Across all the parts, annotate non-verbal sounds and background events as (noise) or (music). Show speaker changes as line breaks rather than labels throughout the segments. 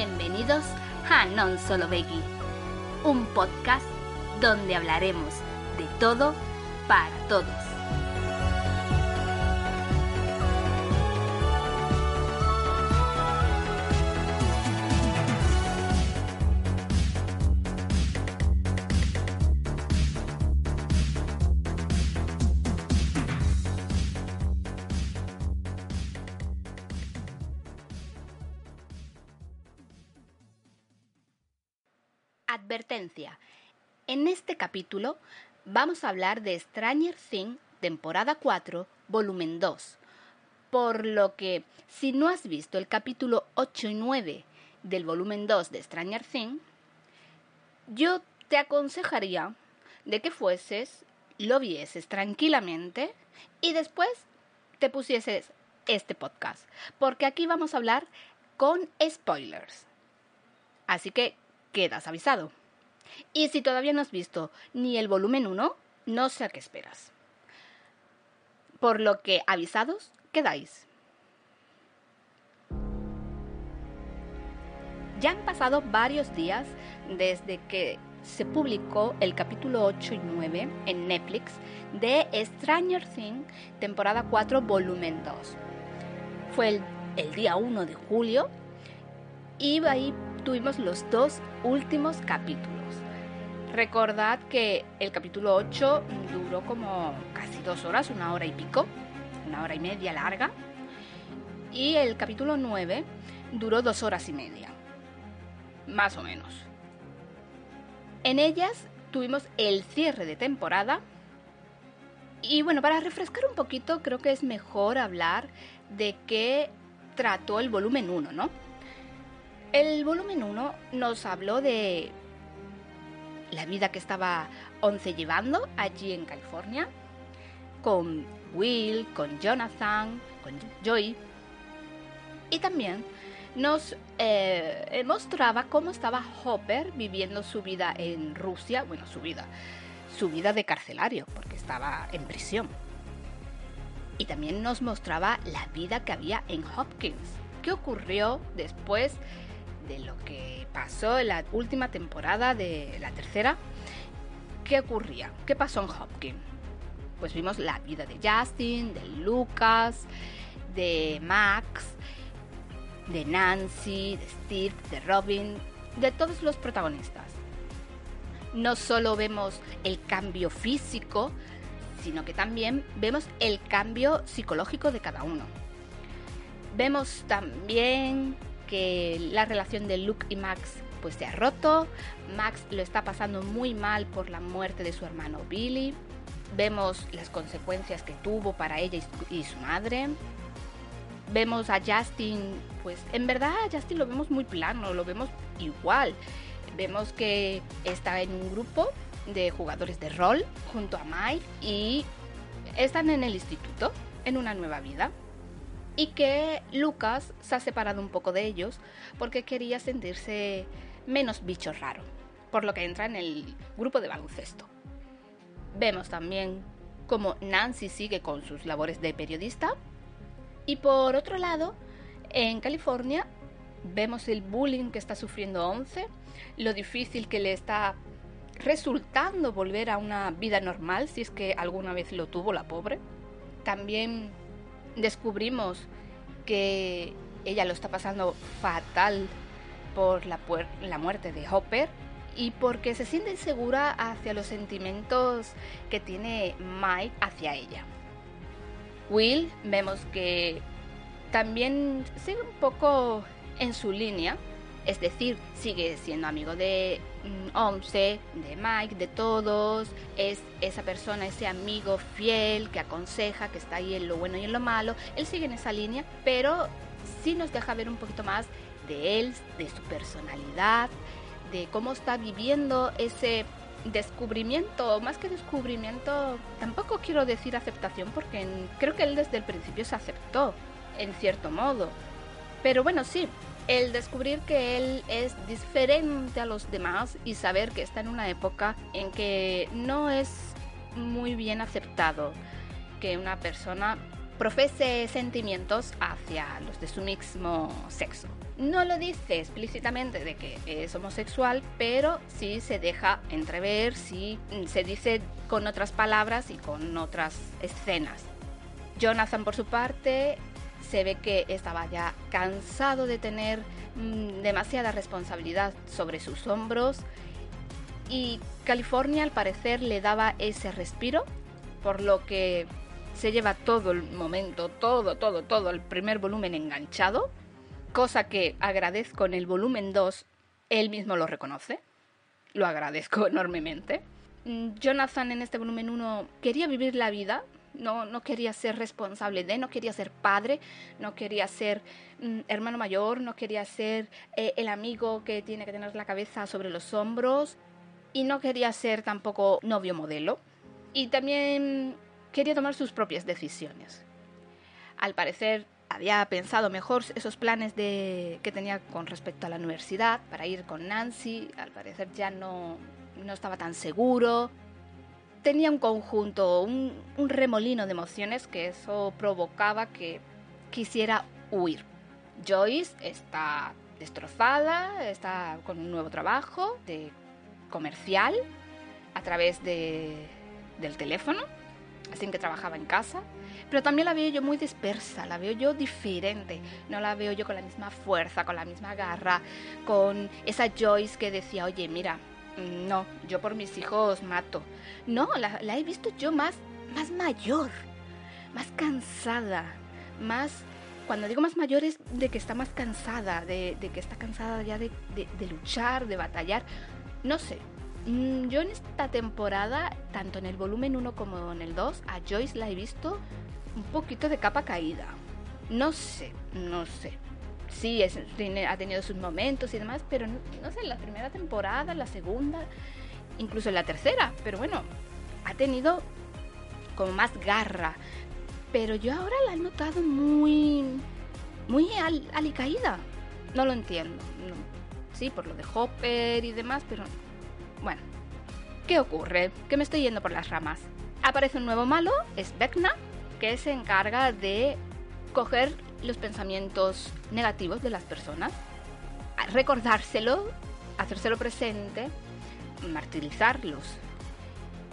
Bienvenidos a Non Solo Becky, un podcast donde hablaremos de todo para todos. Vamos a hablar de Stranger Things, temporada 4, volumen 2. Por lo que, si no has visto el capítulo 8 y 9 del volumen 2 de Stranger Things, yo te aconsejaría de que fueses, lo vieses tranquilamente y después te pusieses este podcast, porque aquí vamos a hablar con spoilers. Así que quedas avisado. Y si todavía no has visto ni el volumen 1, no sé a qué esperas. Por lo que avisados quedáis. Ya han pasado varios días desde que se publicó el capítulo 8 y 9 en Netflix de Stranger Things, temporada 4, volumen 2. Fue el, día 1 de julio y ahí tuvimos los dos últimos capítulos. Recordad que el capítulo 8 duró como casi dos horas, una hora y pico, una hora y media larga. Y el capítulo 9 duró dos horas y media, más o menos. En ellas tuvimos el cierre de temporada. Y bueno, para refrescar un poquito, creo que es mejor hablar de qué trató el volumen 1, ¿no? El volumen 1 nos habló de la vida que estaba Once llevando allí en California, con Will, con Jonathan, con Joy. Y también nos eh, mostraba cómo estaba Hopper viviendo su vida en Rusia, bueno, su vida, su vida de carcelario, porque estaba en prisión. Y también nos mostraba la vida que había en Hopkins, qué ocurrió después de lo que pasó en la última temporada de la tercera, ¿qué ocurría? ¿Qué pasó en Hopkins? Pues vimos la vida de Justin, de Lucas, de Max, de Nancy, de Steve, de Robin, de todos los protagonistas. No solo vemos el cambio físico, sino que también vemos el cambio psicológico de cada uno. Vemos también que la relación de Luke y Max pues se ha roto. Max lo está pasando muy mal por la muerte de su hermano Billy. Vemos las consecuencias que tuvo para ella y su madre. Vemos a Justin, pues en verdad a Justin lo vemos muy plano, lo vemos igual. Vemos que está en un grupo de jugadores de rol junto a Mike y están en el instituto, en una nueva vida y que Lucas se ha separado un poco de ellos porque quería sentirse menos bicho raro, por lo que entra en el grupo de baloncesto. Vemos también cómo Nancy sigue con sus labores de periodista y por otro lado, en California vemos el bullying que está sufriendo Once, lo difícil que le está resultando volver a una vida normal si es que alguna vez lo tuvo la pobre. También descubrimos que ella lo está pasando fatal por la, muerte de Hopper y porque se siente insegura hacia los sentimientos que tiene Mike hacia ella. Will vemos que también sigue un poco en su línea, es decir, sigue siendo amigo de mm, Once, de Mike, de todos. Es esa persona, ese amigo fiel que aconseja, que está ahí en lo bueno y en lo malo. Él sigue en esa línea, pero sí nos deja ver un poquito más de él, de su personalidad, de cómo está viviendo ese descubrimiento, más que descubrimiento, tampoco quiero decir aceptación porque creo que él desde el principio se aceptó, en cierto modo. Pero bueno, sí, el descubrir que él es diferente a los demás y saber que está en una época en que no es muy bien aceptado que una persona profese sentimientos hacia los de su mismo sexo. No lo dice explícitamente de que es homosexual, pero sí se deja entrever, sí se dice con otras palabras y con otras escenas. Jonathan, por su parte, se ve que estaba ya cansado de tener mm, demasiada responsabilidad sobre sus hombros y California al parecer le daba ese respiro, por lo que se lleva todo el momento, todo, todo, todo el primer volumen enganchado, cosa que agradezco en el volumen 2, él mismo lo reconoce, lo agradezco (laughs) enormemente. Mm, Jonathan en este volumen 1 quería vivir la vida, no, no quería ser responsable de, no quería ser padre, no quería ser mm, hermano mayor, no quería ser eh, el amigo que tiene que tener la cabeza sobre los hombros y no quería ser tampoco novio modelo. Y también quería tomar sus propias decisiones. Al parecer había pensado mejor esos planes de, que tenía con respecto a la universidad para ir con Nancy. Al parecer ya no, no estaba tan seguro tenía un conjunto, un, remolino de emociones que eso provocaba que quisiera huir. Joyce está destrozada, está con un nuevo trabajo de comercial a través de, del teléfono, así que trabajaba en casa, pero también la veo yo muy dispersa, la veo yo diferente, no la veo yo con la misma fuerza, con la misma garra, con esa Joyce que decía, oye, mira, no, yo por mis hijos mato. No, la, he visto yo más, más mayor, más cansada, más... Cuando digo más mayor es de que está más cansada, de, que está cansada ya de, luchar, de batallar. No sé, mm, yo en esta temporada, tanto en el volumen 1 como en el 2, a Joyce la he visto un poquito de capa caída. No sé, no sé sí, ha tenido sus momentos y demás, pero no, sé, en la primera temporada, la segunda, incluso la tercera, pero bueno, ha tenido como más garra. Pero yo ahora la he notado muy, muy al, alicaída. No lo entiendo. Sí, por lo de Hopper y demás, pero bueno. ¿Qué ocurre? Que me estoy yendo por las ramas. Aparece un nuevo malo, es Vecna, que se encarga de coger los pensamientos negativos de las personas, recordárselo, hacérselo presente, martirizarlos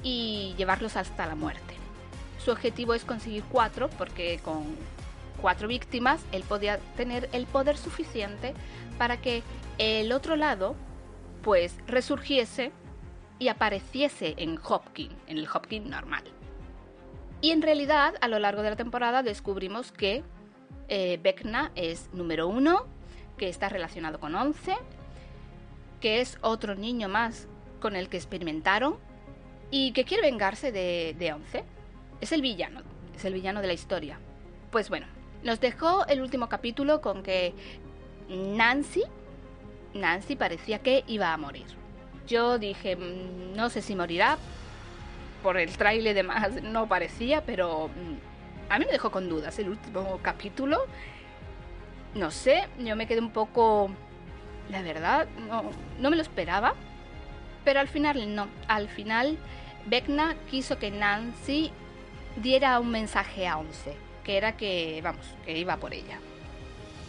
y llevarlos hasta la muerte. Su objetivo es conseguir cuatro, porque con cuatro víctimas él podía tener el poder suficiente para que el otro lado pues resurgiese y apareciese en Hopkins, en el Hopkins normal. Y en realidad, a lo largo de la temporada descubrimos que eh, Vecna es número uno, que está relacionado con Once, que es otro niño más con el que experimentaron y que quiere vengarse de, de Once. Es el villano, es el villano de la historia. Pues bueno, nos dejó el último capítulo con que Nancy, Nancy parecía que iba a morir. Yo dije, mm, no sé si morirá, por el trailer demás no parecía, pero mm, a mí me dejó con dudas el último capítulo. No sé, yo me quedé un poco... La verdad, no, no me lo esperaba. Pero al final no. Al final, Vecna quiso que Nancy diera un mensaje a Once. Que era que, vamos, que iba por ella.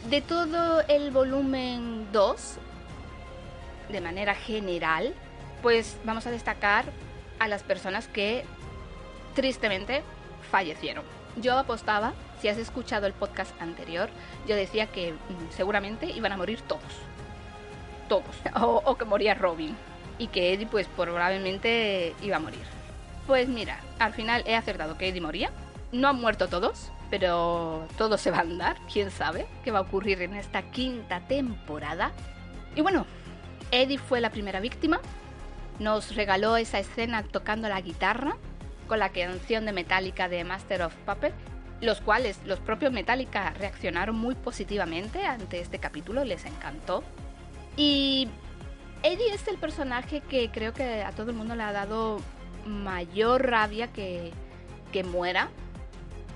De todo el volumen 2, de manera general, pues vamos a destacar a las personas que tristemente fallecieron. Yo apostaba, si has escuchado el podcast anterior, yo decía que mm, seguramente iban a morir todos. Todos. (laughs) O, que moría Robin. Y que Eddie pues probablemente iba a morir. Pues mira, al final he acertado que Eddie moría. No han muerto todos, pero todo se va a andar. Quién sabe qué va a ocurrir en esta quinta temporada. Y bueno, Eddie fue la primera víctima. Nos regaló esa escena tocando la guitarra con la canción de Metallica de Master of Puppets, los cuales los propios Metallica reaccionaron muy positivamente ante este capítulo, les encantó. Y Eddie es el personaje que creo que a todo el mundo le ha dado mayor rabia que, que muera,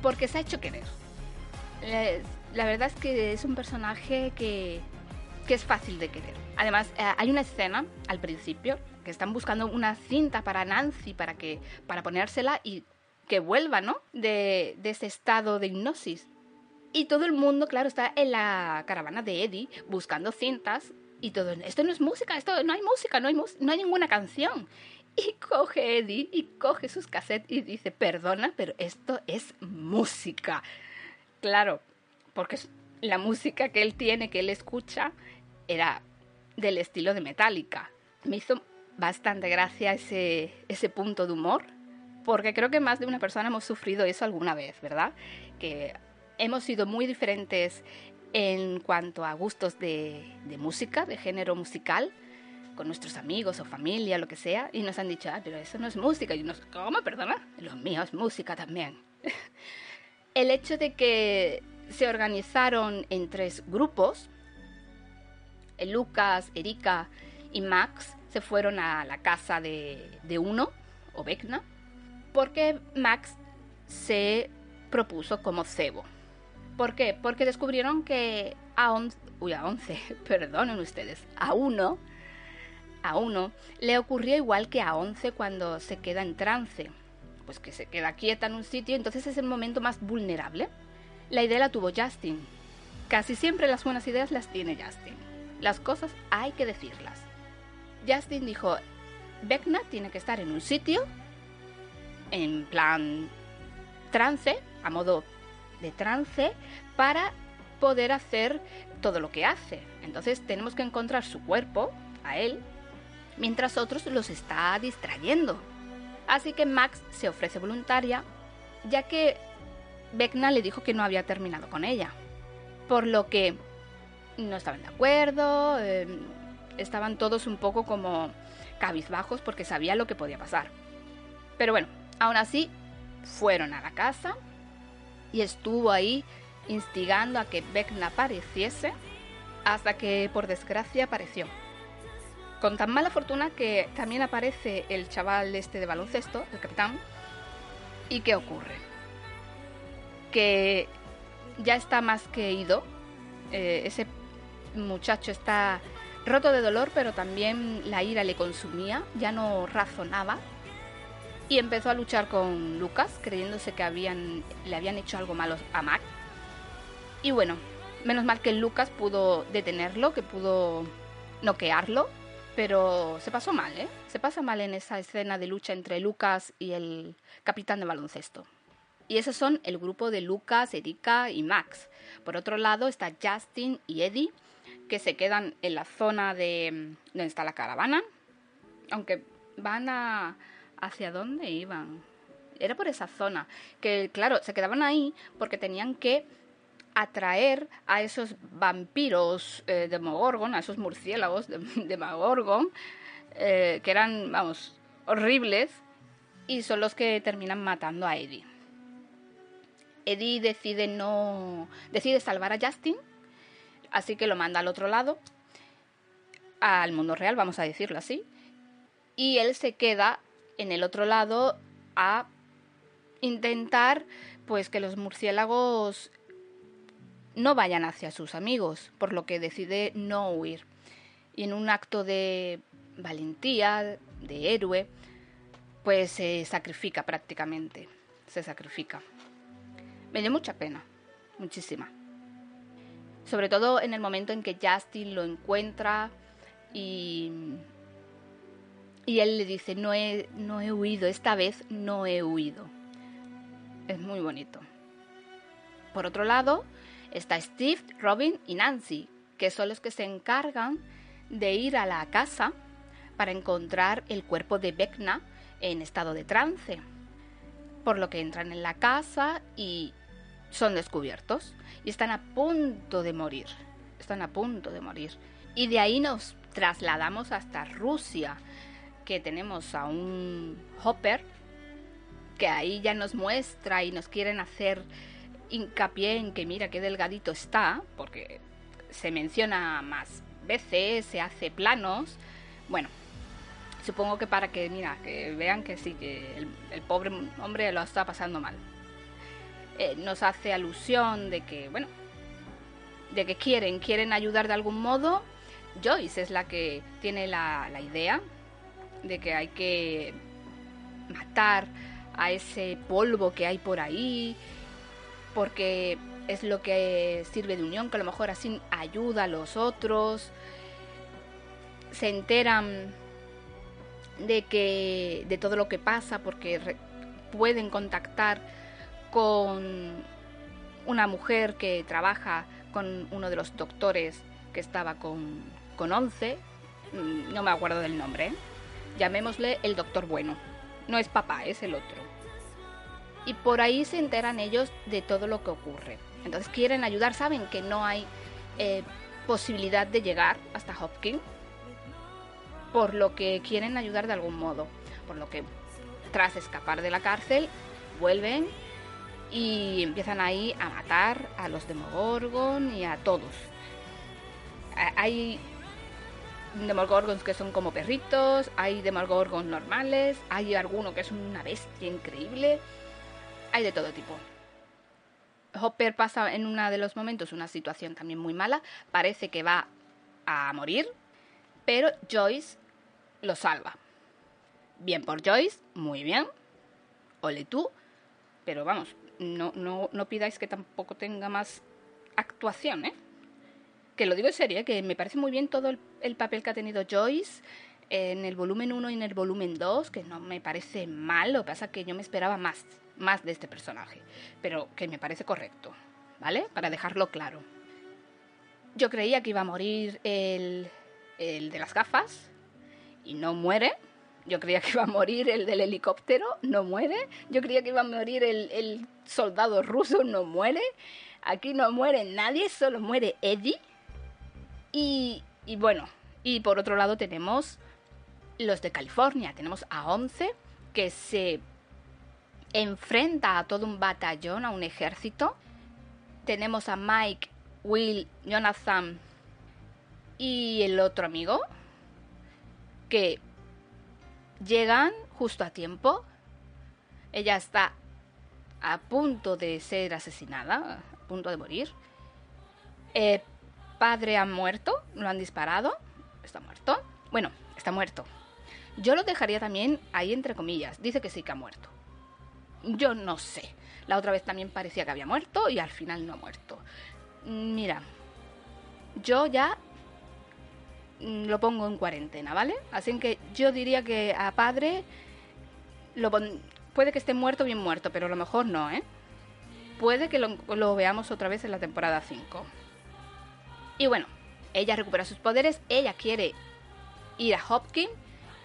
porque se ha hecho querer. la verdad es que es un personaje que, que es fácil de querer. Además, eh, hay una escena al principio que están buscando una cinta para Nancy para que para ponérsela y que vuelva, ¿no? De, ese estado de hipnosis. Y todo el mundo, claro, está en la caravana de Eddie buscando cintas y todo. Esto no es música, esto no hay música, no hay, no hay ninguna canción. Y coge Eddie y coge sus cassettes y dice, perdona, pero esto es música. Claro, porque la música que él tiene, que él escucha, era del estilo de Metallica. Me hizo bastante gracia ese, ese punto de humor, porque creo que más de una persona hemos sufrido eso alguna vez, ¿verdad? Que hemos sido muy diferentes en cuanto a gustos de, de música, de género musical, con nuestros amigos o familia, lo que sea, y nos han dicho, ah, pero eso no es música. Y nos, ¿cómo? Perdona, lo mío es música también. (laughs) El hecho de que se organizaron en tres grupos, Lucas, Erika y Max se fueron a la casa de, de uno, o Vecna, porque Max se propuso como cebo. ¿Por qué? Porque descubrieron que a 11, uy, a 11, (laughs) perdonen ustedes, a uno, a uno le ocurría igual que a 11 cuando se queda en trance, pues que se queda quieta en un sitio, entonces es el momento más vulnerable. La idea la tuvo Justin. Casi siempre las buenas ideas las tiene Justin. Las cosas hay que decirlas. Justin dijo, Vecna tiene que estar en un sitio, en plan trance, a modo de trance, para poder hacer todo lo que hace. Entonces tenemos que encontrar su cuerpo, a él, mientras otros los está distrayendo. Así que Max se ofrece voluntaria, ya que Vecna le dijo que no había terminado con ella. Por lo que no estaban de acuerdo, em, estaban todos un poco como cabizbajos porque sabía lo que podía pasar. Pero bueno, aún así fueron a la casa y estuvo ahí instigando a que Vecna apareciese hasta que por desgracia apareció. Con tan mala fortuna que también aparece el chaval este de baloncesto, el capitán. ¿Y qué ocurre? Que ya está más que ido. Eh, ese muchacho está roto de dolor, pero también la ira le consumía, ya no razonaba. Y empezó a luchar con Lucas, creyéndose que le habían hecho algo malo a Mac. Y bueno, menos mal que Lucas pudo detenerlo, que pudo noquearlo pero se pasó mal, ¿eh? Se pasa mal en esa escena de lucha entre Lucas y el capitán de baloncesto. Y esos son el grupo de Lucas, Erika y Max. Por otro lado está Justin y Eddie, que se quedan en la zona de mm, donde está la caravana. Aunque van a... ¿Hacia dónde iban? Era por esa zona. Que claro, se quedaban ahí porque tenían que atraer a esos vampiros eh, de Mogorgon, a esos murciélagos de, (laughs) de Mogorgon, eh, que eran, vamos, horribles, y son los que terminan matando a Eddie. Eddie decide no. decide salvar a Justin, así que lo manda al otro lado, al mundo real, vamos a decirlo así. Y él se queda en el otro lado a intentar pues que los murciélagos no vayan hacia sus amigos, por lo que decide no huir. Y en un acto de valentía, de héroe, pues se sacrifica prácticamente, se sacrifica. Me dio mucha pena, muchísima. Sobre todo en el momento en que Justin lo encuentra y, y él le dice, no he, no he huido, esta vez no he huido. Es muy bonito. Por otro lado, está Steve, Robin y Nancy, que son los que se encargan de ir a la casa para encontrar el cuerpo de Vecna en estado de trance. Por lo que entran en la casa y son descubiertos y están a punto de morir. Están a punto de morir. Y de ahí nos trasladamos hasta Rusia, que tenemos a un Hopper que ahí ya nos muestra y nos quieren hacer hincapié en que mira qué delgadito está, porque se menciona más veces, se hace planos. Bueno, supongo que para que, mira, que vean que sí, que el, pobre hombre lo está pasando mal. Eh, nos hace alusión de que, bueno, de que quieren, quieren ayudar de algún modo. Joyce es la que tiene la, la idea de que hay que matar a ese polvo que hay por ahí, porque es lo que sirve de unión, que a lo mejor así ayuda a los otros. Se enteran de que de todo lo que pasa porque pueden contactar con una mujer que trabaja con uno de los doctores que estaba con, con 11, mm, no me acuerdo del nombre, ¿eh? llamémosle el doctor bueno, no es papá, es el otro. Y por ahí se enteran ellos de todo lo que ocurre. Entonces quieren ayudar, saben que no hay eh, posibilidad de llegar hasta Hopkins, por lo que quieren ayudar de algún modo. Por lo que tras escapar de la cárcel, vuelven y empiezan ahí a matar a los Demogorgon y a todos. Hay Demogorgons que son como perritos, hay Demogorgons normales, hay alguno que es una bestia increíble, hay de todo tipo. Hopper pasa en uno de los momentos una situación también muy mala, parece que va a morir, pero Joyce lo salva. Bien por Joyce, muy bien. Ole tú. Pero vamos, no, no, no pidáis que tampoco tenga más actuación, ¿eh? Que lo digo en serio, ¿eh? que me parece muy bien todo el, papel que ha tenido Joyce en el volumen 1 y en el volumen 2, que no me parece mal, lo que pasa que yo me esperaba más, más de este personaje, pero que me parece correcto, ¿vale? Para dejarlo claro. Yo creía que iba a morir el, el de las gafas y no muere, yo creía que iba a morir el del helicóptero, no muere. Yo creía que iba a morir el, soldado ruso, no muere. Aquí no muere nadie, solo muere Eddie. Y, y bueno, y por otro lado tenemos los de California. Tenemos a 11 que se enfrenta a todo un batallón, a un ejército. Tenemos a Mike, Will, Jonathan y el otro amigo que Llegan justo a tiempo. Ella está a punto de ser asesinada, a punto de morir. El padre ha muerto, lo han disparado, está muerto. Bueno, está muerto. Yo lo dejaría también ahí entre comillas. Dice que sí que ha muerto. Yo no sé. La otra vez también parecía que había muerto y al final no ha muerto. Mira, yo ya lo pongo en cuarentena, ¿vale? Así que yo diría que a padre lo puede que esté muerto, bien muerto, pero a lo mejor no, ¿eh? Puede que lo, veamos otra vez en la temporada 5. Y bueno, ella recupera sus poderes, ella quiere ir a Hopkins,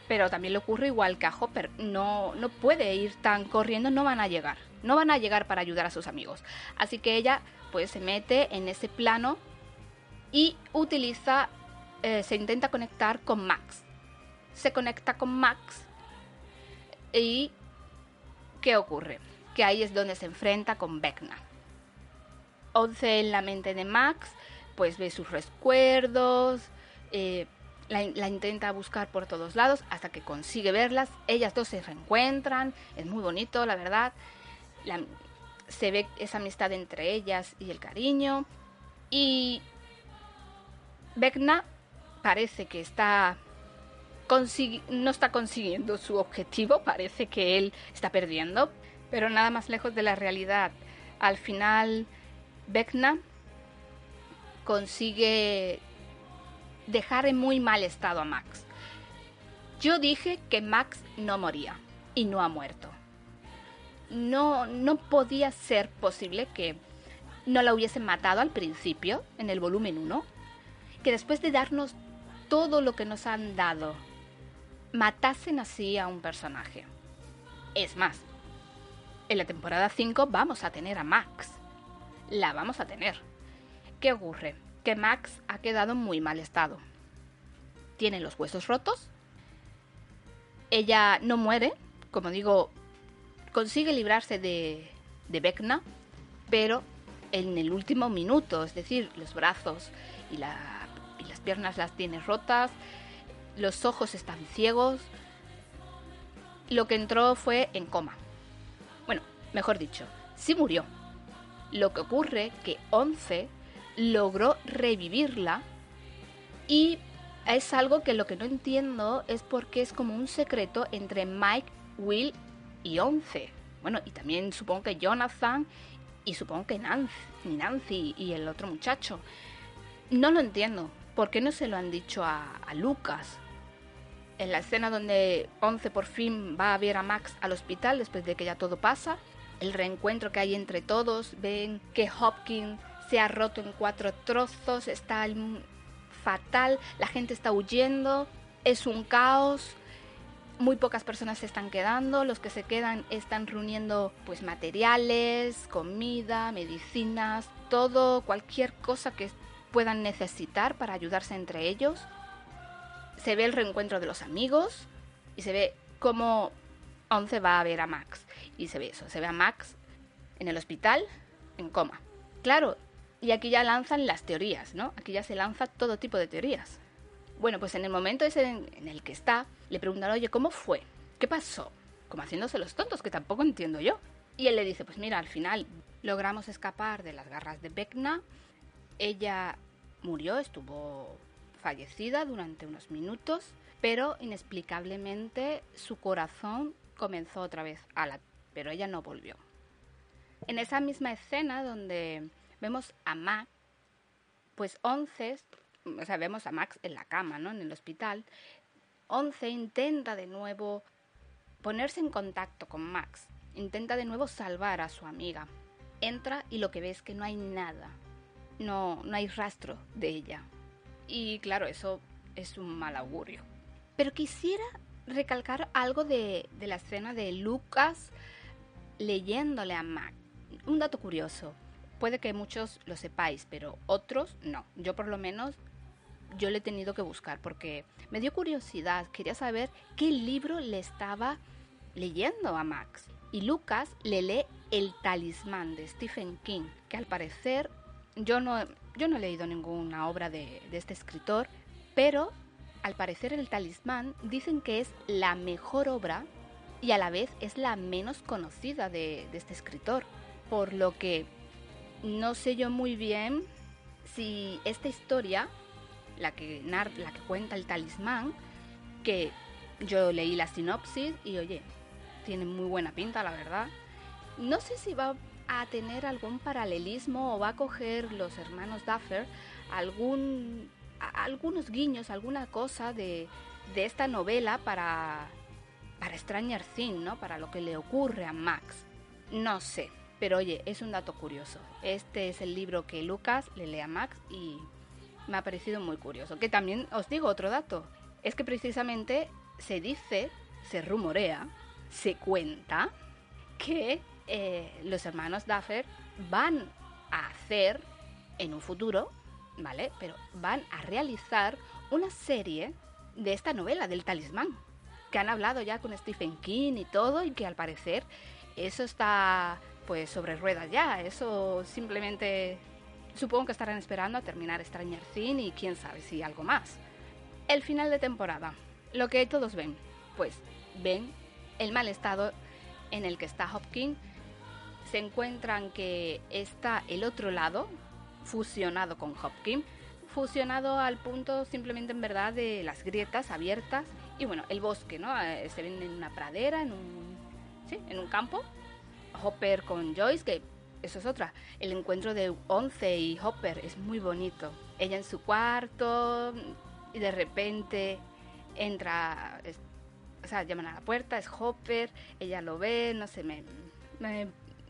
pero también le ocurre igual que a Hopper. No, no puede ir tan corriendo, no van a llegar. No van a llegar para ayudar a sus amigos. Así que ella pues se mete en ese plano y utiliza eh, se intenta conectar con Max. Se conecta con Max y ¿qué ocurre? Que ahí es donde se enfrenta con Vecna. Once en la mente de Max, pues ve sus recuerdos, eh, la, intenta buscar por todos lados hasta que consigue verlas. Ellas dos se reencuentran, es muy bonito, la verdad. se ve esa amistad entre ellas y el cariño. Y Vecna parece que está no está consiguiendo su objetivo, parece que él está perdiendo, pero nada más lejos de la realidad. Al final, Vecna consigue dejar en muy mal estado a Max. Yo dije que Max no moría y no ha muerto. No, no podía ser posible que no la hubiesen matado al principio, en el volumen 1, que después de darnos todo lo que nos han dado, matasen así a un personaje. Es más, en la temporada 5 vamos a tener a Max. La vamos a tener. ¿Qué ocurre? Que Max ha quedado en muy mal estado. Tiene los huesos rotos. Ella no muere, como digo, consigue librarse de, de Vecna, pero en el último minuto, es decir, los brazos y la piernas las tiene rotas, los ojos están ciegos. Lo que entró fue en coma. Bueno, mejor dicho, sí murió. Lo que ocurre que Once logró revivirla y es algo que lo que no entiendo es porque es como un secreto entre Mike, Will y Once. Bueno, y también supongo que Jonathan y supongo que Nancy y el otro muchacho. No lo entiendo. ¿Por qué no se lo han dicho a, Lucas? En la escena donde Once por fin va a ver a Max al hospital después de que ya todo pasa, el reencuentro que hay entre todos, ven que Hopkins se ha roto en cuatro trozos, está fatal, la gente está huyendo, es un caos, muy pocas personas se están quedando, los que se quedan están reuniendo pues materiales, comida, medicinas, todo, cualquier cosa que puedan necesitar para ayudarse entre ellos. Se ve el reencuentro de los amigos y se ve cómo Once va a ver a Max. Y se ve eso, se ve a Max en el hospital en coma. Claro, y aquí ya lanzan las teorías, ¿no? Aquí ya se lanza todo tipo de teorías. Bueno, pues en el momento ese en, el que está, le preguntan, oye, ¿cómo fue? ¿Qué pasó? Como haciéndose los tontos, que tampoco entiendo yo. Y él le dice, pues mira, al final logramos escapar de las garras de Vecna. Ella murió, estuvo fallecida durante unos minutos, pero inexplicablemente su corazón comenzó otra vez a la... pero ella no volvió. En esa misma escena donde vemos a Max, pues Once, o sea, vemos a Max en la cama, ¿no? En el hospital. Once intenta de nuevo ponerse en contacto con Max, intenta de nuevo salvar a su amiga. Entra y lo que ve es que no hay nada, no, no hay rastro de ella. Y claro, eso es un mal augurio. Pero quisiera recalcar algo de, de la escena de Lucas leyéndole a Max. Un dato curioso puede que muchos lo sepáis, pero otros no. Yo por lo menos yo le he tenido que buscar porque me dio curiosidad, quería saber qué libro le estaba leyendo a Max. Y Lucas le lee El talismán de Stephen King, que al parecer yo no, yo no he leído ninguna obra de, este escritor, pero al parecer el talismán dicen que es la mejor obra y a la vez es la menos conocida de, de este escritor. Por lo que no sé yo muy bien si esta historia, la que, la que cuenta el talismán, que yo leí la sinopsis y oye, tiene muy buena pinta, la verdad. No sé si va a tener algún paralelismo o va a coger los hermanos Duffer algún, algunos guiños, alguna cosa de, de esta novela para, para Stranger Things, ¿no? Para lo que le ocurre a Max. No sé. Pero oye, es un dato curioso. Este es el libro que Lucas le lee a Max y me ha parecido muy curioso. Que también os digo otro dato. Es que precisamente se dice, se rumorea, se cuenta que eh, los hermanos Duffer van a hacer en un futuro, ¿vale? Pero van a realizar una serie de esta novela del talismán. Que han hablado ya con Stephen King y todo y que al parecer eso está pues sobre ruedas ya. Eso simplemente supongo que estarán esperando a terminar Stranger Things y quién sabe si algo más. El final de temporada. Lo que todos ven, pues ven el mal estado en el que está Hopkins. Se encuentran que está el otro lado fusionado con Hopkins, fusionado al punto simplemente en verdad de las grietas abiertas y bueno, el bosque, ¿no? Eh, se ven en una pradera, en un, ¿sí? en un campo Hopper con Joyce, que eso es otra. El encuentro de Once y Hopper es muy bonito. Ella en su cuarto y de repente entra, o sea, llaman a la puerta, es Hopper, ella lo ve, no sé, me,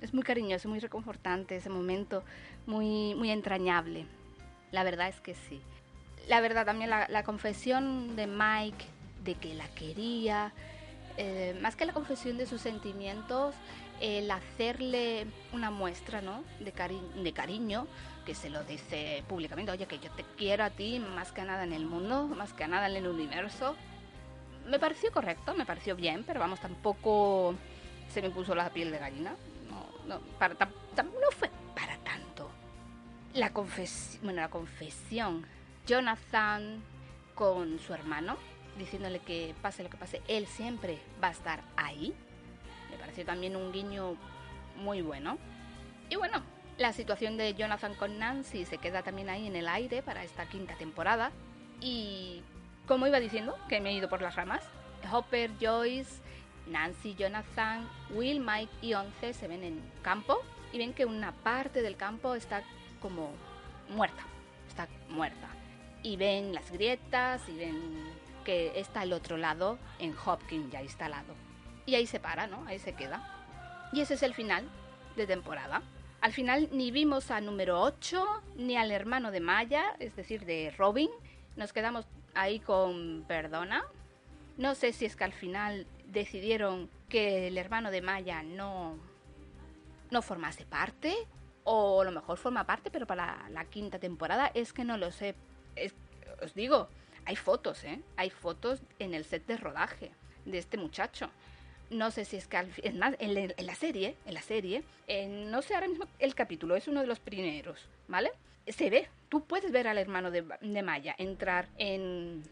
es muy cariñoso, muy reconfortante ese momento, muy, muy entrañable. La verdad es que sí. La verdad también la, confesión de Mike de que la quería, eh, más que la confesión de sus sentimientos, el hacerle una muestra ¿no? de, de cariño, que se lo dice públicamente, oye, que yo te quiero a ti más que nada en el mundo, más que nada en el universo, me pareció correcto, me pareció bien, pero vamos, tampoco se me puso la piel de gallina, no, para, no fue para tanto. La, confesión, bueno, la confesión, Jonathan con su hermano, diciéndole que pase lo que pase, él siempre va a estar ahí, me pareció también un guiño muy bueno. Y bueno, la situación de Jonathan con Nancy se queda también ahí en el aire para esta quinta temporada. Y como iba diciendo, que me he ido por las ramas, Hopper, Joyce Nancy, Jonathan, Will, Mike y Once se ven en campo y ven que una parte del campo está como muerta, está muerta. Y ven las grietas y ven que está el otro lado en Hopkins ya instalado. Y ahí se para, ¿no? Ahí se queda. Y ese es el final de temporada. Al final ni vimos a número 8 ni al hermano de Maya, es decir, de Robin. Nos quedamos ahí con Perdona. No sé si es que al final decidieron que el hermano de Maya no, no formase parte. O a lo mejor forma parte, pero para la quinta temporada es que no lo sé. os digo, hay fotos, ¿eh? Hay fotos en el set de rodaje de este muchacho no sé si es que en, la, serie, en la serie, no sé ahora mismo el capítulo, es uno de los primeros, ¿vale? Se ve, tú puedes ver al hermano de, Maya entrar en,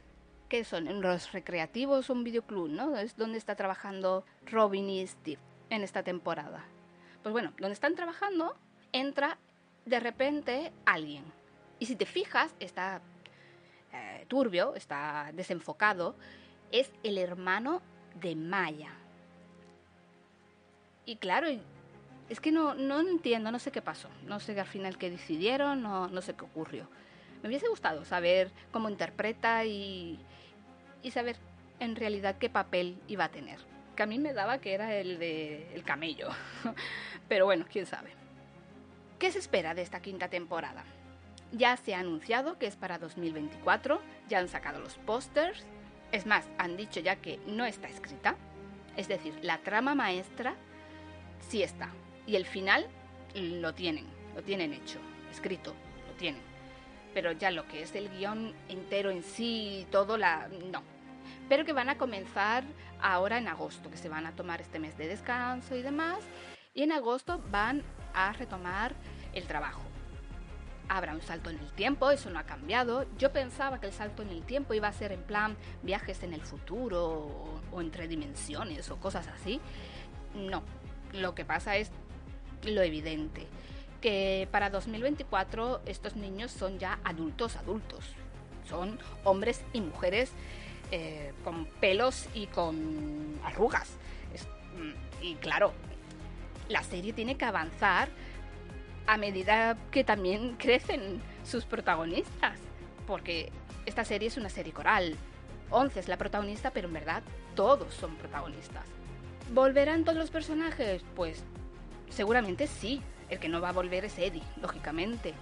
¿qué son? Los recreativos, un videoclub, ¿no? Es donde está trabajando Robin y Steve en esta temporada. Pues bueno, donde están trabajando, entra de repente alguien. Y si te fijas, está eh, turbio, está desenfocado, es el hermano de Maya. Y claro, es que no, no entiendo, no sé qué pasó. No sé al final qué decidieron, no, no sé qué ocurrió. Me hubiese gustado saber cómo interpreta y, y saber en realidad qué papel iba a tener. Que a mí me daba que era el de el camello. (laughs) Pero bueno, quién sabe. ¿Qué se espera de esta quinta temporada? Ya se ha anunciado que es para 2024, ya han sacado los pósters, es más, han dicho ya que no está escrita, es decir, la trama maestra sí está. Y el final lo tienen, lo tienen hecho, escrito, lo tienen. Pero ya lo que es el guion entero en sí, todo la... no. Pero que van a comenzar ahora en agosto, que se van a tomar este mes de descanso y demás. Y en agosto van a retomar el trabajo. Habrá un salto en el tiempo, eso no ha cambiado. Yo pensaba que el salto en el tiempo iba a ser en plan viajes en el futuro o, o entre dimensiones o cosas así. No, lo que pasa es lo evidente, que para 2024 estos niños son ya adultos adultos, son hombres y mujeres eh, con pelos y con arrugas. Mm, y claro, la serie tiene que avanzar a medida que también (laughs) crecen sus protagonistas, porque esta serie es una serie coral. Once es la protagonista, pero en verdad todos son protagonistas. ¿Volverán todos los personajes? Pues seguramente sí. El que no va a volver es Eddie, lógicamente.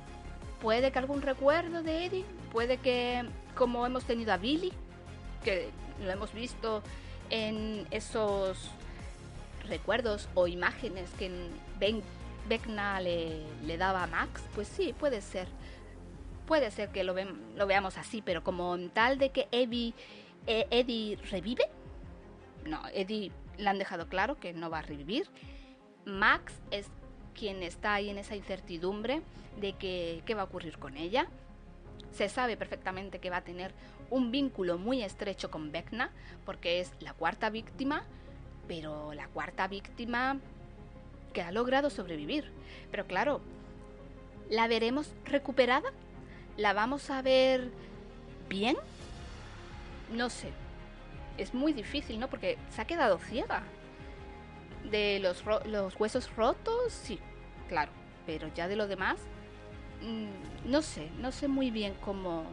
Puede que algún recuerdo de Eddie, puede que como hemos tenido a Billy, que lo hemos visto en esos recuerdos o imágenes que ben, le, daba a Max, pues sí, puede ser. Puede ser que lo, veamos así, pero como tal de que Eddie, eh, Eddie revive, no, Eddie le han dejado claro que no va a revivir. Max es quien está ahí en esa incertidumbre de que, qué va a ocurrir con ella. Se sabe perfectamente que va a tener un vínculo muy estrecho con Vecna, porque es la cuarta víctima, pero la cuarta víctima que ha logrado sobrevivir. Pero claro, ¿la veremos recuperada? ¿La vamos a ver bien? No sé, es muy difícil, ¿no? Porque se ha quedado ciega. De los, los huesos rotos, sí, claro. Pero ya de lo demás, mm, no sé, no sé muy bien cómo,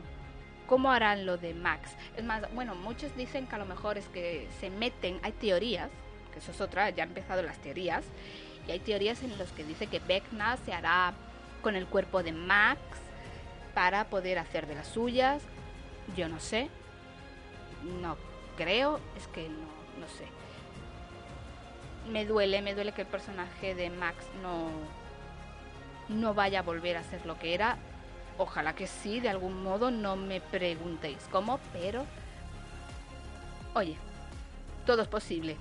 cómo harán lo de Max. Es más, bueno, muchos dicen que a lo mejor es que se meten, hay teorías, que eso es otra, ya han empezado las teorías, y hay teorías en las que dice que Beckna se hará con el cuerpo de Max para poder hacer de las suyas. Yo no sé, no creo es que no, no sé. Me duele, me duele que el personaje de Max no, no vaya a volver a ser lo que era. Ojalá que sí, de algún modo, no me preguntéis cómo, pero... Oye, todo es posible.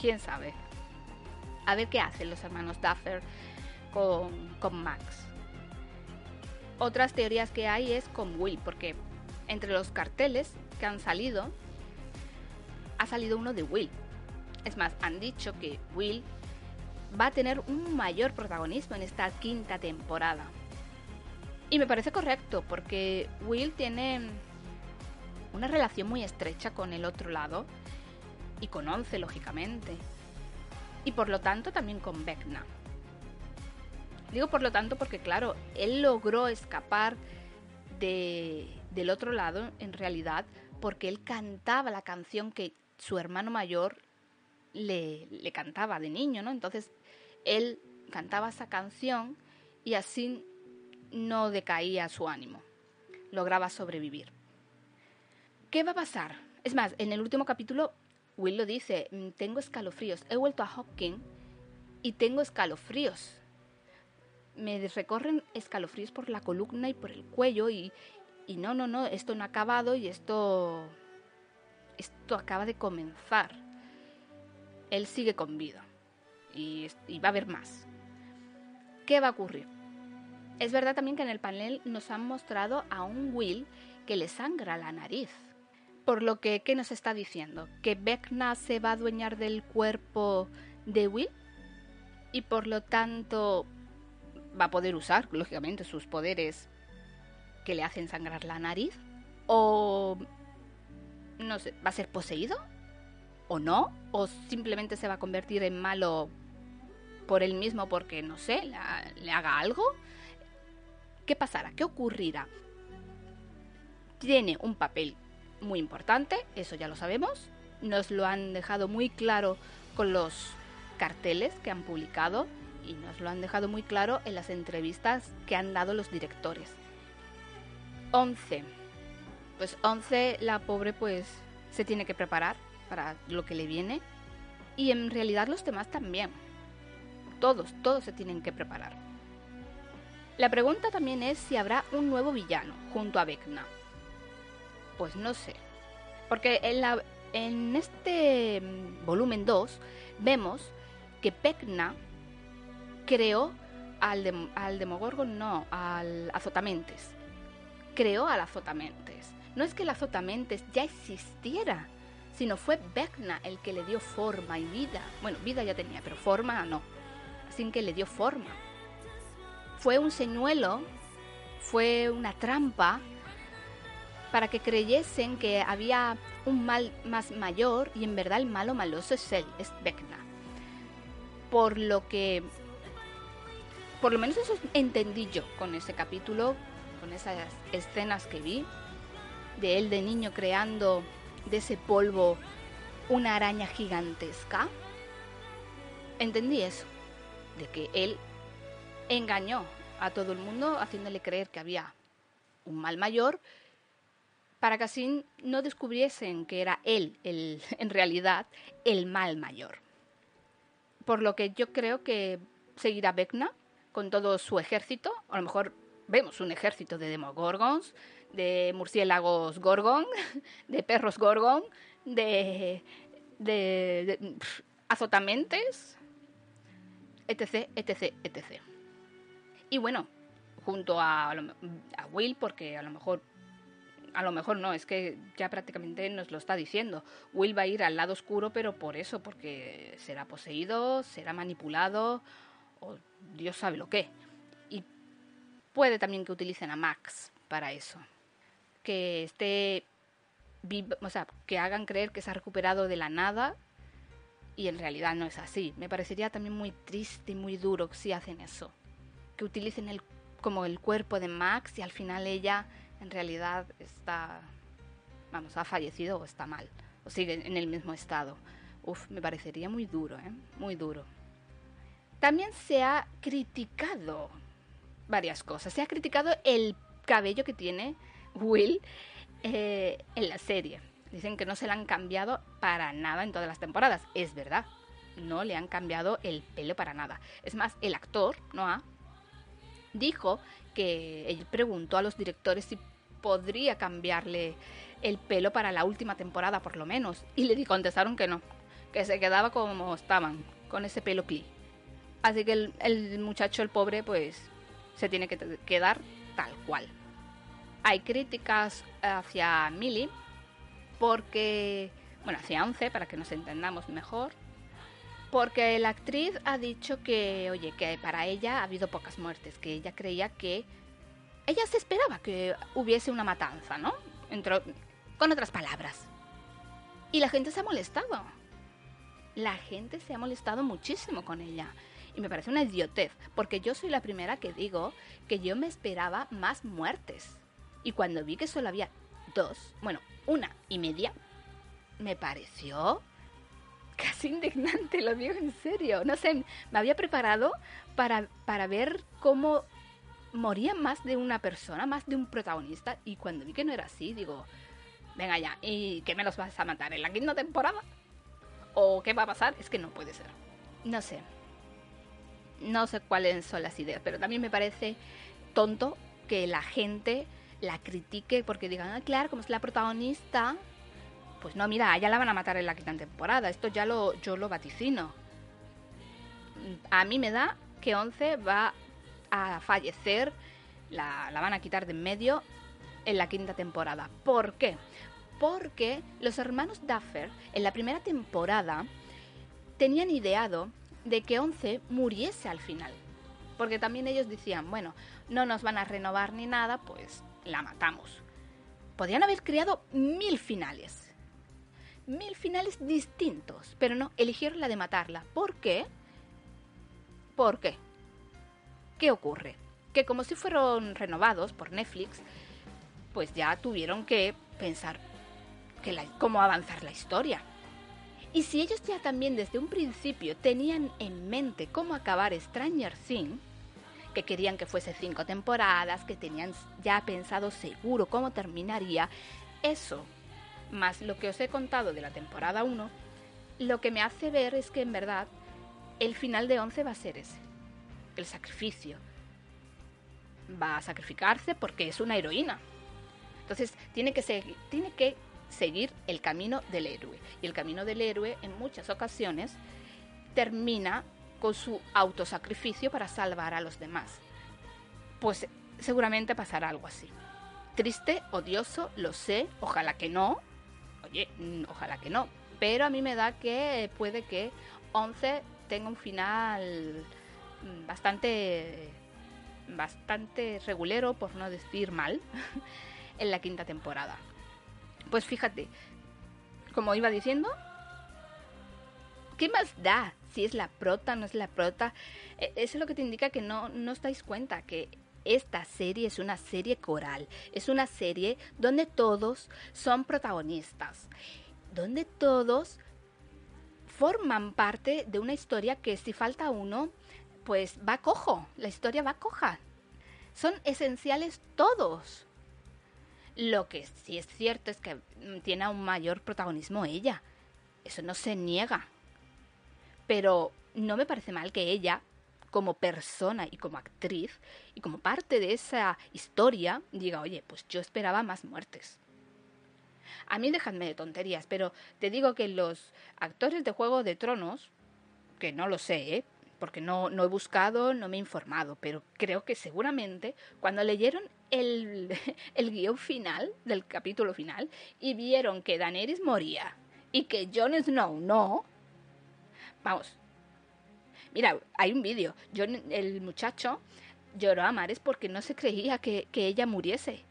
¿Quién sabe? A ver qué hacen los hermanos Duffer con, con Max. Otras teorías que hay es con Will, porque entre los carteles que han salido ha salido uno de Will. Es más, han dicho que Will va a tener un mayor protagonismo en esta quinta temporada. Y me parece correcto porque Will tiene una relación muy estrecha con el otro lado y con Once, lógicamente. Y por lo tanto también con Vecna. Digo por lo tanto porque, claro, él logró escapar de, del otro lado, en realidad, porque él cantaba la canción que su hermano mayor le, le cantaba de niño, ¿no? Entonces, él cantaba esa canción y así no decaía su ánimo. Lograba sobrevivir. ¿Qué va a pasar? Es más, en el último capítulo, Will lo dice, mm, tengo escalofríos. He vuelto a Hopkins y tengo escalofríos. Me recorren escalofríos por la columna y por el cuello y, y no, no, no, esto no ha acabado y esto... Esto acaba de comenzar. Él sigue con vida y, y va a haber más. ¿Qué va a ocurrir? Es verdad también que en el panel nos han mostrado a un Will que le sangra la nariz. Por lo que, ¿qué nos está diciendo? ¿Que Vecna se va a adueñar del cuerpo de Will? Y por lo tanto va a poder usar, lógicamente, sus poderes que le hacen sangrar la nariz. ¿O no sé, va a ser poseído? ¿O no? ¿O simplemente se va a convertir en malo por él mismo porque, no sé, le haga algo? ¿Qué pasará? ¿Qué ocurrirá? Tiene un papel muy importante, eso ya lo sabemos. Nos lo han dejado muy claro con los carteles que han publicado y nos lo han dejado muy claro en las entrevistas que han dado los directores. 11. Pues 11, la pobre pues se tiene que preparar para lo que le viene. Y en realidad los demás también. Todos, todos se tienen que preparar. La pregunta también es si habrá un nuevo villano junto a Vecna. Pues no sé. Porque en, este mm, volumen 2 vemos que Vecna creó al, al Demogorgon, no, al Azotamentes. Creó al Azotamentes. No es que el Azotamentes ya existiera, sino fue Vecna el que le dio forma y vida. Bueno, vida ya tenía, pero forma no. Así que le dio forma fue un señuelo, fue una trampa para que creyesen que había un mal más mayor y en verdad el malo maloso es él, es Vecna. Por lo que, por lo menos eso entendí yo con ese capítulo, con esas escenas que vi, de él de niño creando de ese polvo una araña gigantesca. Entendí eso, de que él engañó a todo el mundo haciéndole creer que había un mal mayor para que así no descubriesen que era él, el, (laughs) en realidad, el mal mayor. Por lo que yo creo que seguirá Vecna con todo su ejército. A lo mejor vemos un ejército de demogorgons, de murciélagos gorgon, (laughs) de perros gorgon, de, de, de azotamentes, etc, etc, etc. Y bueno, junto a, a Will, porque a lo mejor a lo mejor no, es que ya prácticamente nos lo está diciendo. Will va a ir al lado oscuro, pero por eso, porque será poseído, será manipulado, o Dios sabe lo que. Y puede también que utilicen a Max para eso. Que esté. O sea, que hagan creer que se ha recuperado de la nada y en realidad no es así. Me parecería también muy triste y muy duro si hacen eso que utilicen el, como el cuerpo de Max y al final ella en realidad está, vamos, ha fallecido o está mal, o sigue en el mismo estado. Uf, me parecería muy duro, ¿eh? Muy duro. También se ha criticado varias cosas. Se ha criticado el cabello que tiene Will eh, en la serie. Dicen que no se le han cambiado para nada en todas las temporadas. Es verdad, no le han cambiado el pelo para nada. Es más, el actor, Noah, dijo que él preguntó a los directores si podría cambiarle el pelo para la última temporada por lo menos y le contestaron que no, que se quedaba como estaban, con ese pelo cli. Así que el, muchacho, el pobre, pues se tiene que quedar tal cual. Hay críticas hacia Millie porque, bueno, hacia Once, para que nos entendamos mejor, porque la actriz ha dicho que, oye, que para ella ha habido pocas muertes, que ella creía que... Ella se esperaba que hubiese una matanza, ¿no? Con otras palabras. Y la gente se ha molestado, La gente se ha molestado muchísimo con ella. Y me parece una idiotez, porque yo soy la primera que digo que yo me esperaba más muertes. Y cuando vi que solo había dos, bueno, una y media, me pareció casi indignante, lo digo en serio. No sé, me había preparado para, para ver cómo moría más de una persona, más de un protagonista, y cuando vi que no era así, digo, venga ya, ¿y qué me los vas a matar en la quinta temporada? ¿O qué va a pasar? Es que no puede ser. No sé. No sé cuáles son las ideas, pero también me parece tonto que la gente la critique porque digan, ah, claro, como es la protagonista, pues no, mira, ya la van a matar en la quinta temporada. Esto ya lo, yo lo vaticino. A mí me da que Once va a fallecer, la, la van a quitar de en medio en la quinta temporada. ¿Por qué? Porque los hermanos Duffer en la primera temporada tenían ideado de que Once muriese al final. Porque también ellos decían, bueno, no nos van a renovar ni nada, pues la matamos. Podían haber creado mil finales. Mil finales distintos. Pero no, eligieron la de matarla. ¿Por qué? ¿Por qué? ¿Qué ocurre? Que como si fueron renovados por Netflix, pues ya tuvieron que pensar que cómo avanzar la historia. Y si ellos ya también desde un principio tenían en mente cómo acabar Stranger Things, que querían que fuese cinco temporadas, que tenían ya pensado seguro cómo terminaría, eso, más lo que os he contado de la temporada 1, lo que me hace ver es que en verdad el final de 11 va a ser ese, el sacrificio. Va a sacrificarse porque es una heroína, entonces tiene que, seguir, tiene que seguir el camino del héroe. Y el camino del héroe en muchas ocasiones termina con su autosacrificio para salvar a los demás. Pues seguramente pasará algo así. Triste, odioso, lo sé, ojalá que no. Mm, ojalá que no. Pero a mí me da que puede que 11 tenga un final mm, bastante bastante regulero, por no decir mal. (laughs) en la quinta temporada. Pues fíjate, como iba diciendo, ¿qué más da si es la prota, no es la prota? E, eso es lo que te indica que no, no os dais cuenta, que esta serie es una serie coral, es una serie donde todos son protagonistas, donde todos forman parte de una historia que si falta uno, pues va cojo, la historia va coja. Son esenciales todos. Lo que sí es cierto es que mm, tiene un mayor protagonismo ella. Eso no se niega. Pero no me parece mal que ella, como persona y como actriz, y como parte de esa historia, diga, oye, pues yo esperaba más muertes. A mí déjame de tonterías, pero te digo que los actores de Juego de Tronos, que no lo sé, ¿eh? porque no, no he buscado, no me he informado, pero creo que seguramente cuando leyeron el, (laughs) el guion final del capítulo final y vieron que Daenerys moría y que Jon Snow no, vamos, mira, hay un vídeo, el muchacho lloró a mares porque no se creía que, que ella muriese.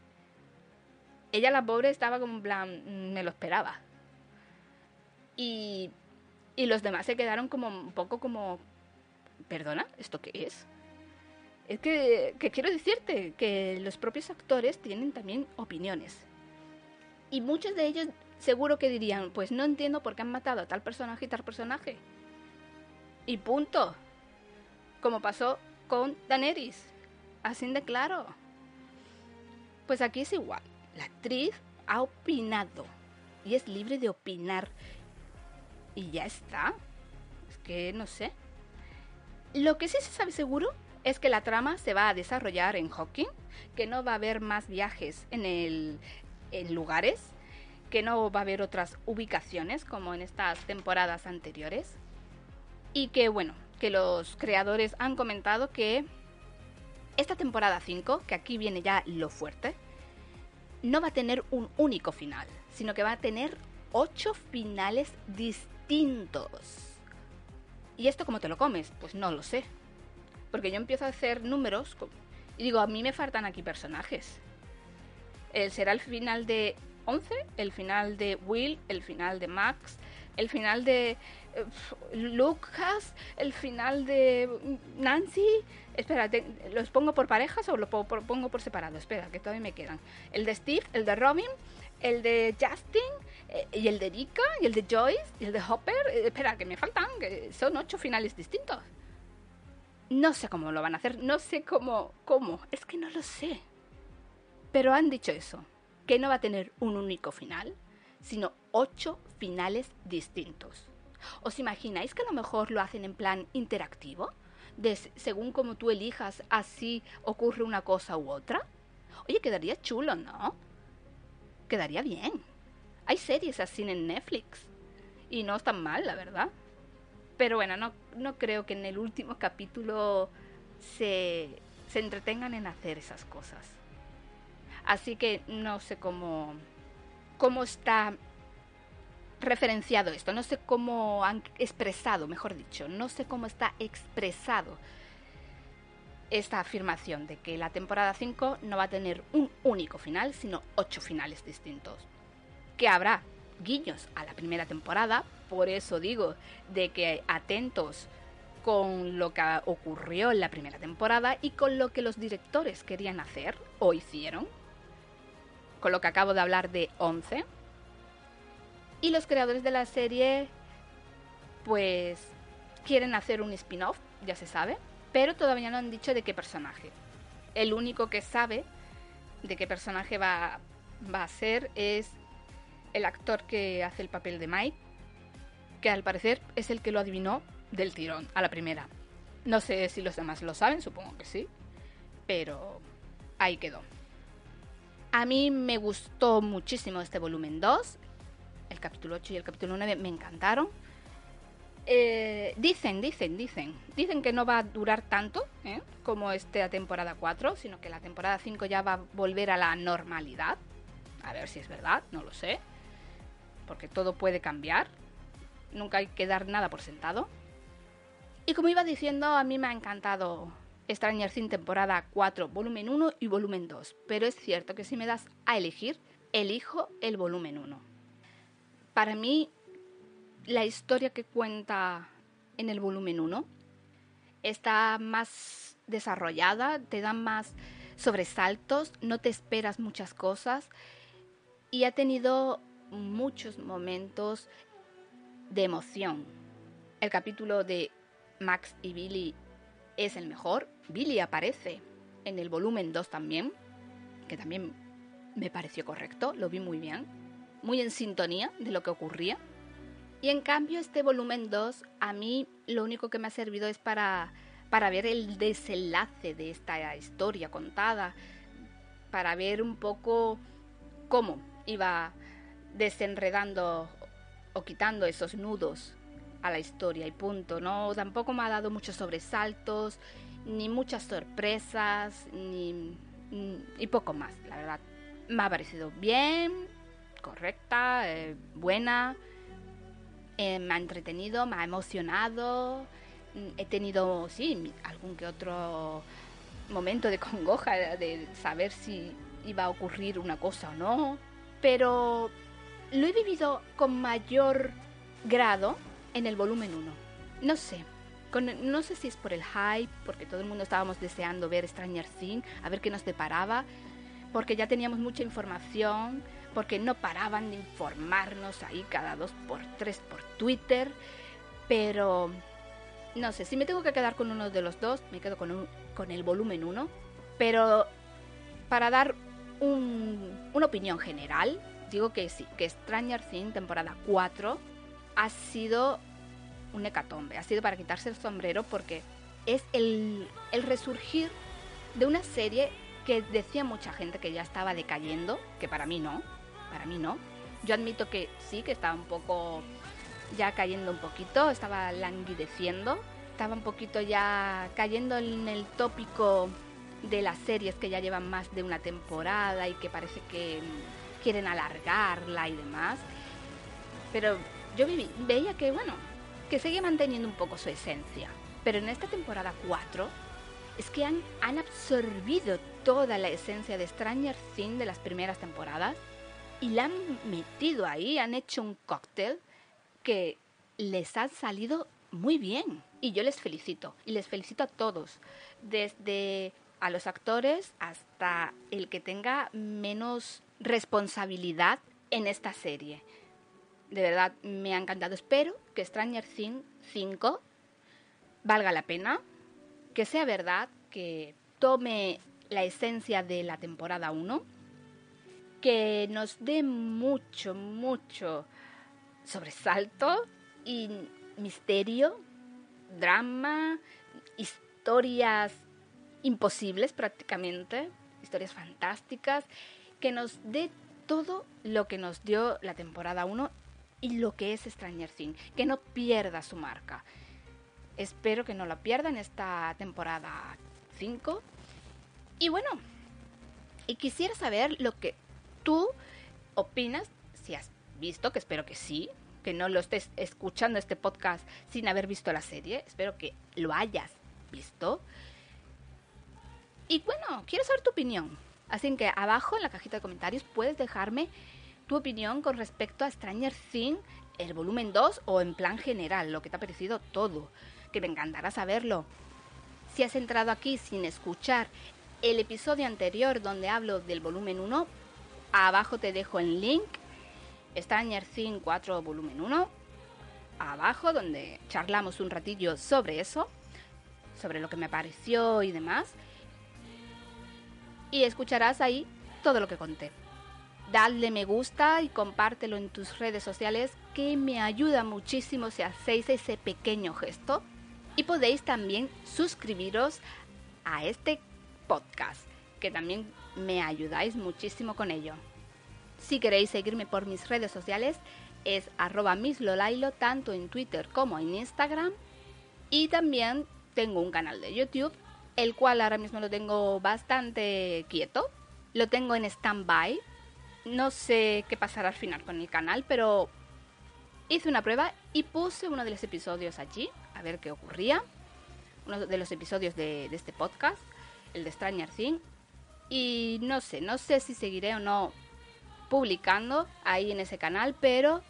Ella, la pobre, estaba como en plan, me lo esperaba. Y, y los demás se quedaron como un poco como ¿Perdona? ¿Esto qué es? Es que, quiero decirte que los propios actores tienen también opiniones. Y muchos de ellos seguro que dirían, pues no entiendo por qué han matado a tal personaje y tal personaje. Y punto. Como pasó con Daenerys. Así de claro. Pues aquí es igual. La actriz ha opinado. Y es libre de opinar. Y ya está. Es que no sé. Lo que sí se sabe seguro es que la trama se va a desarrollar en Hawking, que no va a haber más viajes en, el, en lugares, que no va a haber otras ubicaciones como en estas temporadas anteriores. Y que bueno, que los creadores han comentado que esta temporada 5, que aquí viene ya lo fuerte, no va a tener un único final, sino que va a tener ocho finales distintos. ¿Y esto cómo te lo comes? Pues no lo sé. Porque yo empiezo a hacer números y digo, a mí me faltan aquí personajes. ¿Será el final de 11? ¿El final de Will? ¿El final de Max? el final de Lucas, el final de Nancy. Espera, ¿los pongo por parejas o los pongo por separado? Espera, que todavía me quedan. El de Steve, el de Robin, el de Justin, eh, y el de Rika, y el de Joyce, y el de Hopper. Eh, espera, que me faltan, que son ocho finales distintos. No sé cómo lo van a hacer, no sé cómo, cómo, es que no lo sé. Pero han dicho eso, que no va a tener un único final, sino ocho finales distintos. ¿Os imagináis que a lo mejor lo hacen en plan interactivo? Según como tú elijas, así ocurre una cosa u otra. Oye, quedaría chulo, ¿no? Quedaría bien. Hay series así en Netflix. Y no están mal, la verdad. Pero bueno, no, no creo que en el último capítulo se, se entretengan en hacer esas cosas. Así que no sé cómo, cómo está referenciado esto, no sé cómo han expresado, mejor dicho, no sé cómo está expresado esta afirmación de que la temporada 5 no va a tener un único final, sino ocho finales distintos. Que habrá guiños a la primera temporada, por eso digo de que atentos con lo que ocurrió en la primera temporada y con lo que los directores querían hacer o hicieron, con lo que acabo de hablar de 11, y los creadores de la serie, pues, quieren hacer un spin-off, ya se sabe, pero todavía no han dicho de qué personaje. El único que sabe de qué personaje va, va a ser es el actor que hace el papel de Mike, que al parecer es el que lo adivinó del tirón a la primera. No sé si los demás lo saben, supongo que sí, pero ahí quedó. A mí me gustó muchísimo este volumen 2 el capítulo 8 y el capítulo 9 me encantaron. Eh, dicen, dicen, dicen, dicen que no va a durar tanto ¿eh? como esta temporada 4, sino que la temporada 5 ya va a volver a la normalidad. A ver si es verdad, no lo sé. Porque todo puede cambiar. Nunca hay que dar nada por sentado. Y como iba diciendo, a mí me ha encantado Stranger Things temporada 4, volumen 1 y volumen 2. Pero es cierto que si me das a elegir, elijo el volumen 1 para mí, la historia que cuenta en el volumen 1 está más desarrollada, te da más sobresaltos, no te esperas muchas cosas y ha tenido muchos momentos de emoción. El capítulo de Max y Billy es el mejor. Billy aparece en el volumen 2 también, que también me pareció correcto, lo vi muy bien muy en sintonía de lo que ocurría. Y en cambio este volumen 2 a mí lo único que me ha servido es para, para ver el desenlace de esta historia contada, para ver un poco cómo iba desenredando o quitando esos nudos a la historia y punto. No, tampoco me ha dado muchos sobresaltos, ni muchas sorpresas, ni, y poco más, la verdad. Me ha parecido bien, correcta, eh, buena, eh, me ha entretenido, me ha emocionado, mm, he tenido, sí, algún que otro momento de (laughs) congoja de saber si iba a ocurrir una cosa o no, pero lo he vivido con mayor grado en el volumen 1. No sé, no sé si es por el hype, porque todo el mundo estábamos deseando ver Stranger Things, a ver qué nos deparaba, porque ya teníamos mucha información, porque no paraban de informarnos ahí cada dos por tres por Twitter, pero no sé, si me tengo que quedar con uno de los dos, me quedo con, con el volumen 1, pero para dar una opinión general, digo que sí, que Stranger Things temporada 4 ha sido un hecatombe, ha sido para quitarse el sombrero porque es el, el resurgir de una serie que decía mucha gente que ya estaba decayendo, que para mí no, para mí no. Yo admito que sí, que estaba un poco ya cayendo un poquito, estaba languideciendo, estaba un poquito ya cayendo en el tópico de las series que ya llevan más de una temporada y que parece que quieren alargarla y demás. Pero yo veía que, bueno, que sigue manteniendo un poco su esencia. Pero en esta temporada 4 es que han, han absorbido toda la esencia de Stranger Things de las primeras temporadas y la han metido ahí, han hecho un cóctel que les han salido muy bien. Y yo les felicito. Y les felicito a todos. Desde a los actores hasta el que tenga menos responsabilidad en esta serie. De verdad, me ha encantado. Espero que Stranger Things 5 valga la pena, que sea verdad, que tome la esencia de la temporada 1, que nos dé mucho, mucho sobresalto y misterio, drama, historias imposibles prácticamente, historias fantásticas, que nos dé todo lo que nos dio la temporada 1 y lo que es Stranger Things, que no pierda su marca. Espero que no la pierda en esta temporada 5. Y bueno, y quisiera saber lo que tú opinas, si has visto, que espero que sí, que no lo estés escuchando este podcast sin haber visto la serie, espero que lo hayas visto. Y bueno, quiero saber tu opinión. Así que abajo en la cajita de comentarios puedes dejarme tu opinión con respecto a Stranger Things, el volumen 2 o en plan general, lo que te ha parecido todo, que me encantará saberlo. Si has entrado aquí sin escuchar el episodio anterior donde hablo del volumen 1, abajo te dejo el link Stranger Things 4 volumen 1, abajo donde charlamos un ratillo sobre eso, sobre lo que me pareció y demás. Y escucharás ahí todo lo que conté. Dale me gusta y compártelo en tus redes sociales que me ayuda muchísimo si hacéis ese pequeño gesto. Y podéis también suscribiros a este podcast, que también me ayudáis muchísimo con ello. Si queréis seguirme por mis redes sociales, es arroba mislolailo tanto en Twitter como en Instagram. Y también tengo un canal de YouTube, el cual ahora mismo lo tengo bastante quieto. Lo tengo en stand-by. No sé qué pasará al final con el canal, pero hice una prueba y puse uno de los episodios allí, a ver qué ocurría. Uno de los episodios de, de este podcast, el de Stranger Things. Y no sé, no sé si seguiré o no publicando ahí en ese canal, pero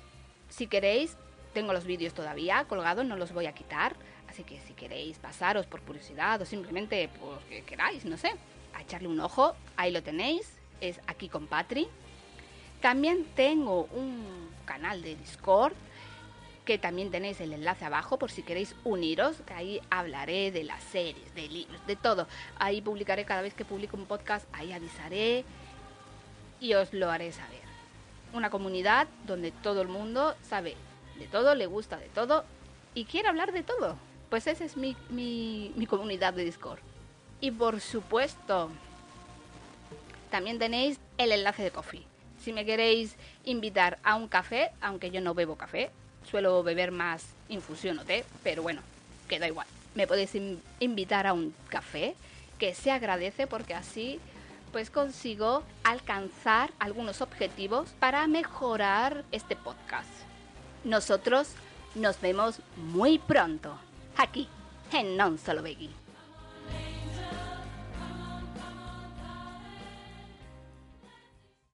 si queréis, tengo los vídeos todavía colgados, no los voy a quitar, así que si queréis pasaros por curiosidad o simplemente porque queráis, no sé, a echarle un ojo, ahí lo tenéis, es aquí con Patri. También tengo un canal de Discord que también tenéis el enlace abajo por si queréis uniros, que ahí hablaré de las series, de libros, de todo. Ahí publicaré cada vez que publico un podcast, ahí avisaré y os lo haré saber. Una comunidad donde todo el mundo sabe de todo, le gusta de todo y quiere hablar de todo. Pues esa es mi, mi, comunidad de Discord. Y por supuesto, también tenéis el enlace de Coffee. Si me queréis invitar a un café, aunque yo no bebo café, suelo beber más infusión o té, pero bueno, queda igual. Me podéis invitar a un café, que se agradece porque así pues consigo alcanzar algunos objetivos para mejorar este podcast. Nosotros nos vemos muy pronto aquí en Non Solo Veggie.